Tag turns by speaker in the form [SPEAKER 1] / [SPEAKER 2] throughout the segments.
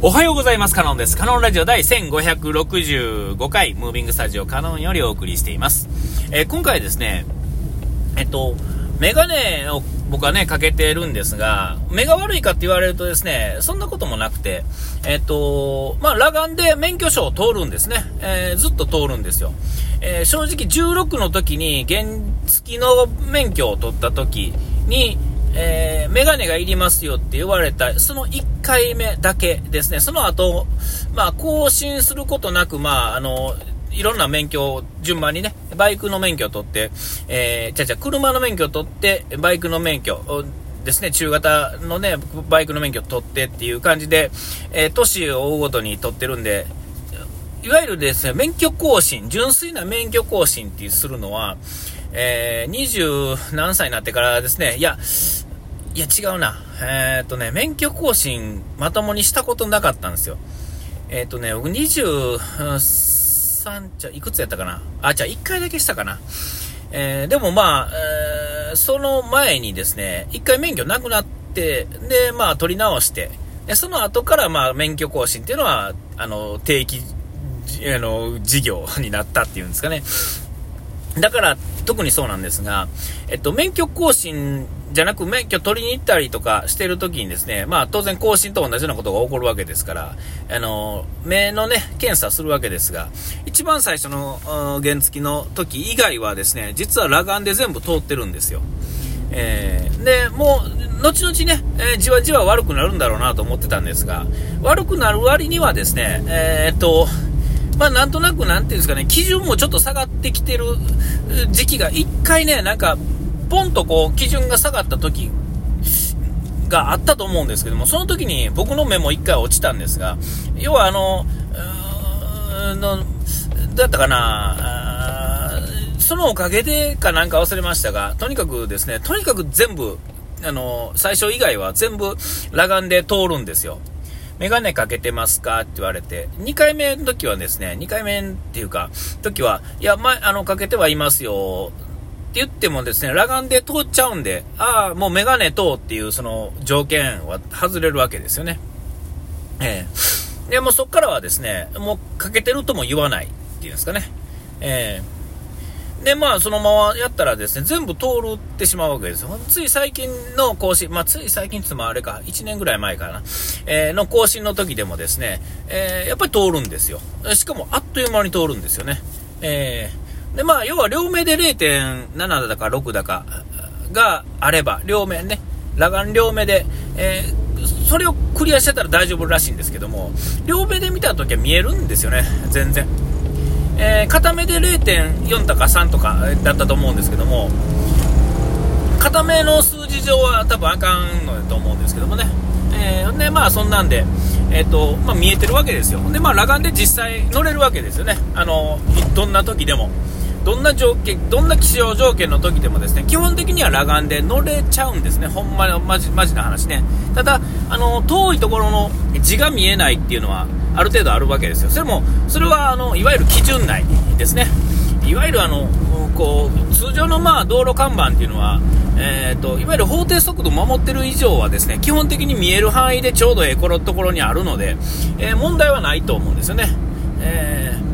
[SPEAKER 1] おはようございます。カノンです。カノンラジオ第1565回、ムービングスタジオカノンよりお送りしています。えー、今回ですね、えっと、メガネを僕はね、かけてるんですが、目が悪いかって言われるとですね、そんなこともなくて、えっと、まあ、裸眼で免許証を通るんですね。えー、ずっと通るんですよ。えー、正直16の時に原付の免許を取った時に、えー、メガネがいりますよって言われた、その1回目だけですね。その後、まあ、更新することなく、まあ、あの、いろんな免許を順番にね、バイクの免許を取って、えー、ちゃちゃ、車の免許を取って、バイクの免許ですね、中型のね、バイクの免許を取ってっていう感じで、えー、年を追うごとに取ってるんで、いわゆるですね、免許更新、純粋な免許更新ってするのは、えー、20何歳になってからですね、いや、いや違うな。えー、っとね、免許更新まともにしたことなかったんですよ。えー、っとね、僕23、じゃ、いくつやったかな？あ、じゃあ1回だけしたかな。えー、でもまあ、えー、その前にですね、1回免許なくなって、で、まあ取り直して、でその後からまあ免許更新っていうのは、あの、定期、あの、事業になったっていうんですかね。だから、特にそうなんですが、えっと、免許更新じゃなく免許取りに行ったりとかしてるときにですね、まあ当然更新と同じようなことが起こるわけですから、あの、目のね、検査するわけですが、一番最初の原付の時以外はですね、実は裸眼で全部通ってるんですよ。えー、で、もう、後々ね、えー、じわじわ悪くなるんだろうなと思ってたんですが、悪くなる割にはですね、えー、っと、まあなんとなくなんていうんですかね、基準もちょっと下がってきてる時期が一回ね、なんか、ポンとこう、基準が下がった時があったと思うんですけども、その時に僕の目も一回落ちたんですが、要はあの、の、だったかな、そのおかげでかなんか忘れましたが、とにかくですね、とにかく全部、あの、最初以外は全部裸眼で通るんですよ。メガネかけてますかって言われて、2回目の時はですね、2回目っていうか、時は、いや、ま、あの、かけてはいますよ。って言ってもですね、裸眼で通っちゃうんで、ああ、もうメガネ通っていうその条件は外れるわけですよね。ええー、で、もそっからはですね、もうかけてるとも言わないっていうんですかね。ええーで、まあ、そのままやったらですね、全部通るってしまうわけですよ。つい最近の更新、まあ、つい最近つまあれか、1年ぐらい前かな、えー、の更新の時でもですね、えー、やっぱり通るんですよ。しかも、あっという間に通るんですよね。えー、で、まあ、要は両目で0.7だか6だかがあれば、両目ね、裸眼両目で、えー、それをクリアしてたら大丈夫らしいんですけども、両目で見た時は見えるんですよね、全然。えー、片目で0.4とか3とかだったと思うんですけども、片目の数字上は多分あかんのだと思うんですけどもね。えー、で、まあそんなんで、えっ、ー、と、まあ見えてるわけですよ。で、まあ裸眼で実際乗れるわけですよね。あの、どんな時でも。どんな条件、どんな気象条件の時でもですね、基本的には裸眼で乗れちゃうんですね。ほんまの、マジ、マジな話ね。ただ、あの、遠いところの字が見えないっていうのは、ある程度あるわけですよ。それも、それは、あの、いわゆる基準内ですね。いわゆるあの、こう、通常のまあ、道路看板っていうのは、えーと、いわゆる法定速度を守ってる以上はですね基本的に見える範囲でちょうどええところにあるので、えー、問題はないと思うんですよね。えー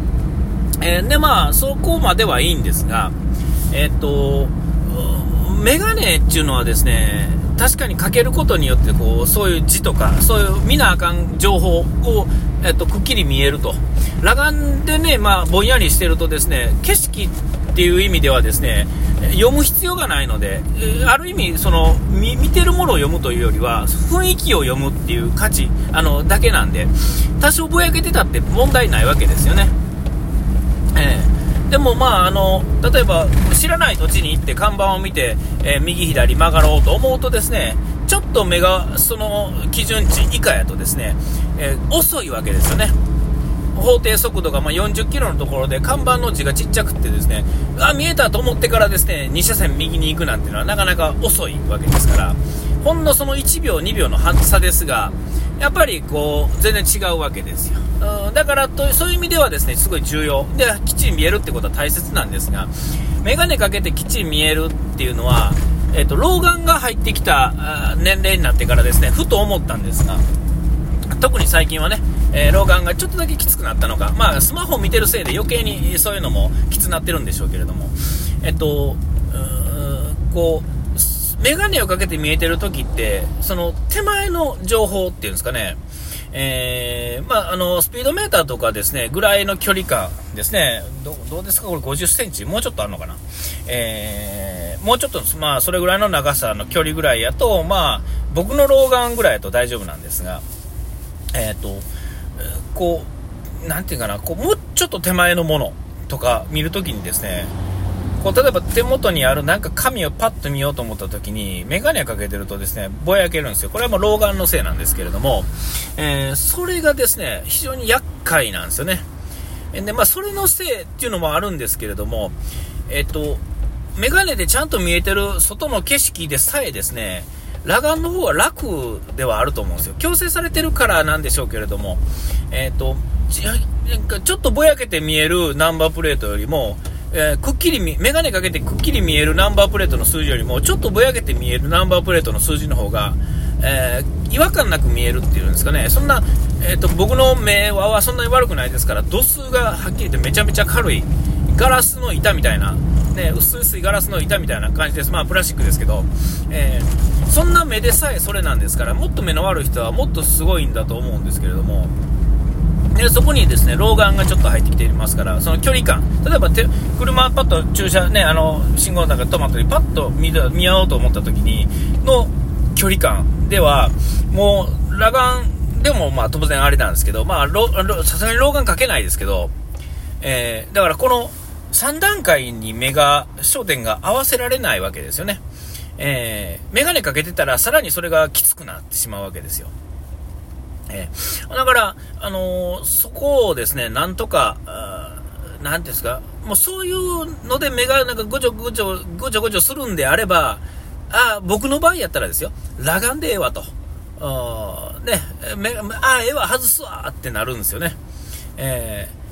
[SPEAKER 1] えー、でまあそこまではいいんですが、えっ、とメガネっていうのはですね確かにかけることによってこうそういう字とかそういう見なあかん情報を、えっと、くっきり見えると裸眼でね、まあ、ぼんやりしてるとですね景色っていう意味ではですね読む必要がないのである意味その見てるものを読むというよりは雰囲気を読むっていう価値あのだけなんで多少ぼやけてたって問題ないわけですよね。えーでもまああの例えば知らない土地に行って看板を見て、えー、右左曲がろうと思うとですねちょっと目がその基準値以下やとですね、えー、遅いわけですよね。法定速度がま40キロのところで看板の字がちっちゃくてですねあ見えたと思ってからですね2車線右に行くなんていうのはなかなか遅いわけですからほんのその1秒2秒の差ですがやっぱりこう全然違うわけですよ、うん、だからとそういう意味ではですねすごい重要。できっちり見えるってことは大切なんですが眼鏡かけてきっちり見えるっていうのは、えーと、老眼が入ってきた年齢になってからですねふと思ったんですが特に最近はね、えー、老眼がちょっとだけきつくなったのか、まあ、スマホを見てるせいで余計にそういうのもきつなってるんでしょうけれども、えっと、こう、メガネをかけて見えてる時って、その手前の情報っていうんですかね、えー、まあ、あの、スピードメーターとかですね、ぐらいの距離感ですね、どどうですか？これ50センチ？もうちょっとあるのかな？えー、もうちょっと、まあ、それぐらいの長さの距離ぐらいやと、まあ、僕の老眼ぐらいだと大丈夫なんですが、えっ、ー、と、こう、なんていうかな、こう、もうちょっと手前のものとか見るときにですね、こう例えば手元にあるなんか紙をパッと見ようと思った時にメガネかけてるとですねぼやけるんですよ。これはもう老眼のせいなんですけれども、えー、それがですね非常に厄介なんですよね。でまあそれのせいっていうのもあるんですけれどもえっとメガネでちゃんと見えてる外の景色でさえですね裸眼の方は楽ではあると思うんですよ。強制されてるからなんでしょうけれどもえっとちょっとぼやけて見えるナンバープレートよりもえー、くっきり見、メガネかけてくっきり見えるナンバープレートの数字よりも、ちょっとぼやけて見えるナンバープレートの数字の方が、えー、違和感なく見えるっていうんですかね、そんな、えーと、僕の目はそんなに悪くないですから、度数がはっきり言ってめちゃめちゃ軽い、ガラスの板みたいな、ね、薄いガラスの板みたいな感じです、まあプラスチックですけど、えー、そんな目でさえそれなんですから、もっと目の悪い人はもっとすごいんだと思うんですけれども、でそこにですね老眼がちょっと入ってきていますからその距離感例えば車パッと駐車ねあの信号の中で止まったりパッと見見合おうと思った時にの距離感ではもう裸眼でもまあ当然あれなんですけどまあさすがに老眼かけないですけど、えー、だからこの3段階に目が焦点が合わせられないわけですよね。えー、メガネかけてたらさらにそれがきつくなってしまうわけですよ。えー、だから、あのー、そこをですね、なんとか、なんですか、もうそういうので目がなんかごちょごちょ、ごちょごちょするんであれば、あ僕の場合やったらですよ、裸眼でええわと。あね、ああ、ええわ、外すわってなるんですよね。えー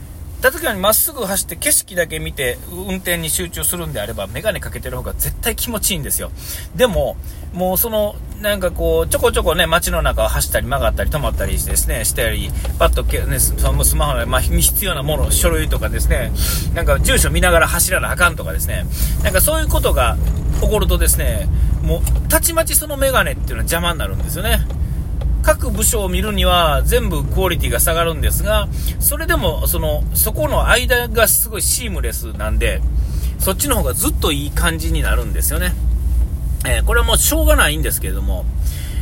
[SPEAKER 1] 確かにまっすぐ走って景色だけ見て運転に集中するんであれば、メガネかけてる方が絶対気持ちいいんですよ。でも、もうその、なんかこう、ちょこちょこね、街の中を走ったり曲がったり止まったりしてですね、したり、パッとけね、そのスマホの、まあ、必要なもの、書類とかですね、なんか住所見ながら走らなあかんとかですね、なんかそういうことが起こるとですね、もう、たちまちそのメガネっていうのは邪魔になるんですよね。各部署を見るには全部クオリティが下がるんですが、それでも、その、そこの間がすごいシームレスなんで、そっちの方がずっといい感じになるんですよね。えー、これはもうしょうがないんですけれども、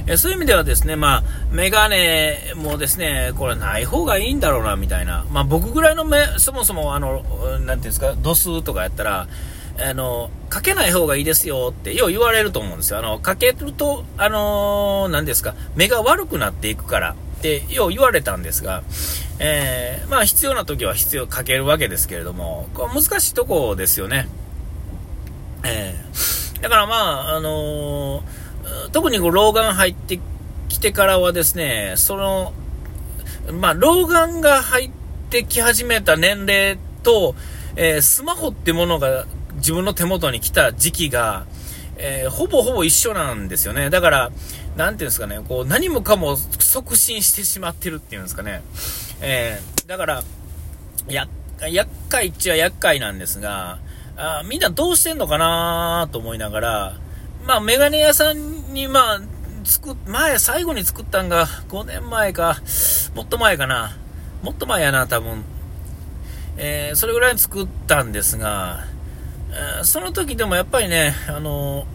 [SPEAKER 1] えー、そういう意味ではですね、まあ、メガネもですね、これない方がいいんだろうな、みたいな。まあ僕ぐらいの目、そもそもあの、なんていうんですか、度数とかやったら、あの、かけない方がいいですよって、よう言われると思うんですよ。あの、かけると、あのー、何ですか、目が悪くなっていくからって、よう言われたんですが、えー、まあ必要な時は必要、かけるわけですけれども、これ難しいとこですよね。えー、だからまあ、あのー、特にこう老眼入ってきてからはですね、その、まあ、老眼が入ってき始めた年齢と、えー、スマホってものが自分の手元に来た時期が、えー、ほぼほぼ一緒なんですよね。だから、なんていうんですかね、こう、何もかも促進してしまってるっていうんですかね。えー、だから、や、厄介っちゃ厄介なんですが、あみんなどうしてんのかなと思いながら、まあ、メガネ屋さんに、まあ、作、前、最後に作ったんが5年前か、もっと前かな。もっと前やな、多分。えー、それぐらいに作ったんですが、その時でもやっぱりね、あの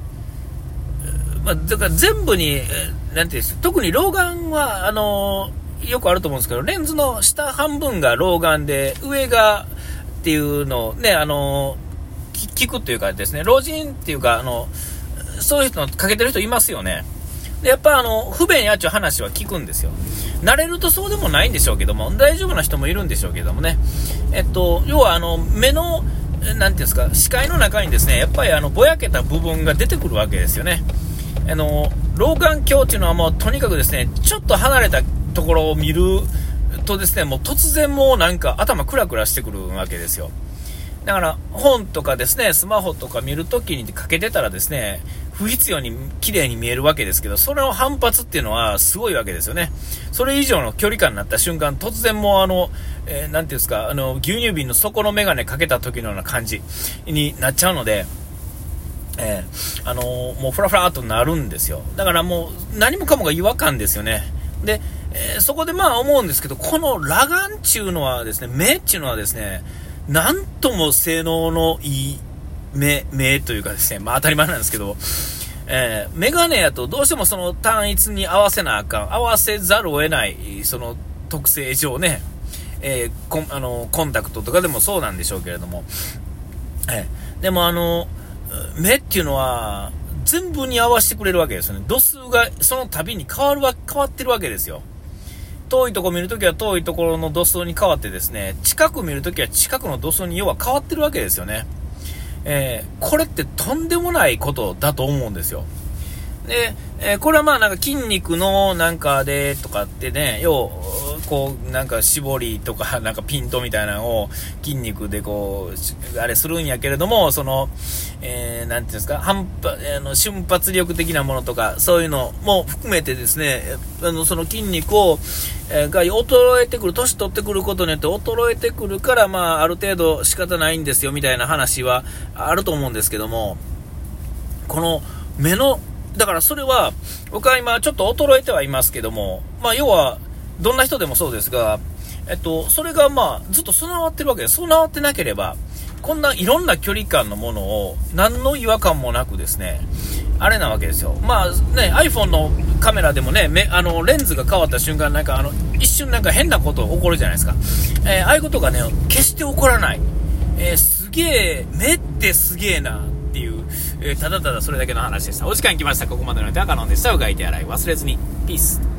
[SPEAKER 1] まあ、だから全部に、なんていうんです特に老眼は、あのよくあると思うんですけど、レンズの下半分が老眼で、上がっていうのをね、あの聞くっていうかですね、老人っていうか、あのそういう人のかけてる人いますよね。で、やっぱあの、不便やっちゅう話は聞くんですよ。慣れるとそうでもないんでしょうけども、大丈夫な人もいるんでしょうけどもね。えっと、要はあの、目の、なんていうんですか、視界の中にですね、やっぱりあの、ぼやけた部分が出てくるわけですよね。あの、老眼鏡っていうのはもうとにかくですね、ちょっと離れたところを見るとですね、もう突然もうなんか頭クラクラしてくるわけですよ。だから本とかですね、スマホとか見るときにかけてたらですね、不必要に綺麗に見えるわけですけど、それの反発っていうのはすごいわけですよね。それ以上の距離感になった瞬間、突然もうあの、えー、ていうんですか、あの、牛乳瓶の底のメガネかけた時のような感じになっちゃうので、えー、あのー、もうフラフラっとなるんですよ。だからもう何もかもが違和感ですよね。で、えー、そこでまあ思うんですけど、この裸眼っていうのはですね、目っていうのはですね、なんとも性能のいい目、目というかですね、まあ当たり前なんですけど、えー、メガネやとどうしてもその単一に合わせなあかん、合わせざるを得ない、その特性上ね、えー、コあのコンタクトとかでもそうなんでしょうけれども、えー、でもあの、目っていうのは、全部に合わせてくれるわけですよね。度数がその度に変わるわ、変わってるわけですよ。遠いとこ見るときは遠いところの度数に変わってですね、近く見るときは近くの度数に要は変わってるわけですよね。えー、これってとんでもないことだと思うんですよ。で、えー、これはまあなんか筋肉のなんかでとかってね、要、こう、なんか絞りとか、なんかピントみたいなのを筋肉でこう、あれするんやけれども、その、えー、なんていうんですか、反発、あの、瞬発力的なものとか、そういうのも含めてですね、あの、その筋肉を、え、が衰えてくる、年取ってくることによって衰えてくるから、まあ、ある程度仕方ないんですよ、みたいな話はあると思うんですけども、この目のだからそれは、僕は今ちょっと衰えてはいますけども、まあ要は、どんな人でもそうですが、えっと、それがまあずっと備わってるわけです。備わってなければ、こんないろんな距離感のものを何の違和感もなくですね、あれなわけですよ。まあね、iPhone のカメラでもね、めあのレンズが変わった瞬間、なんかあの、一瞬なんか変なこと起こるじゃないですか。えー、ああいうことがね、決して起こらない。えー、すげえ、目ってすげえな。っていう、えー、ただただそれだけの話でした。お時間来ました。ここまでの手はカノンでした。うがいて洗い忘れずに。ピース。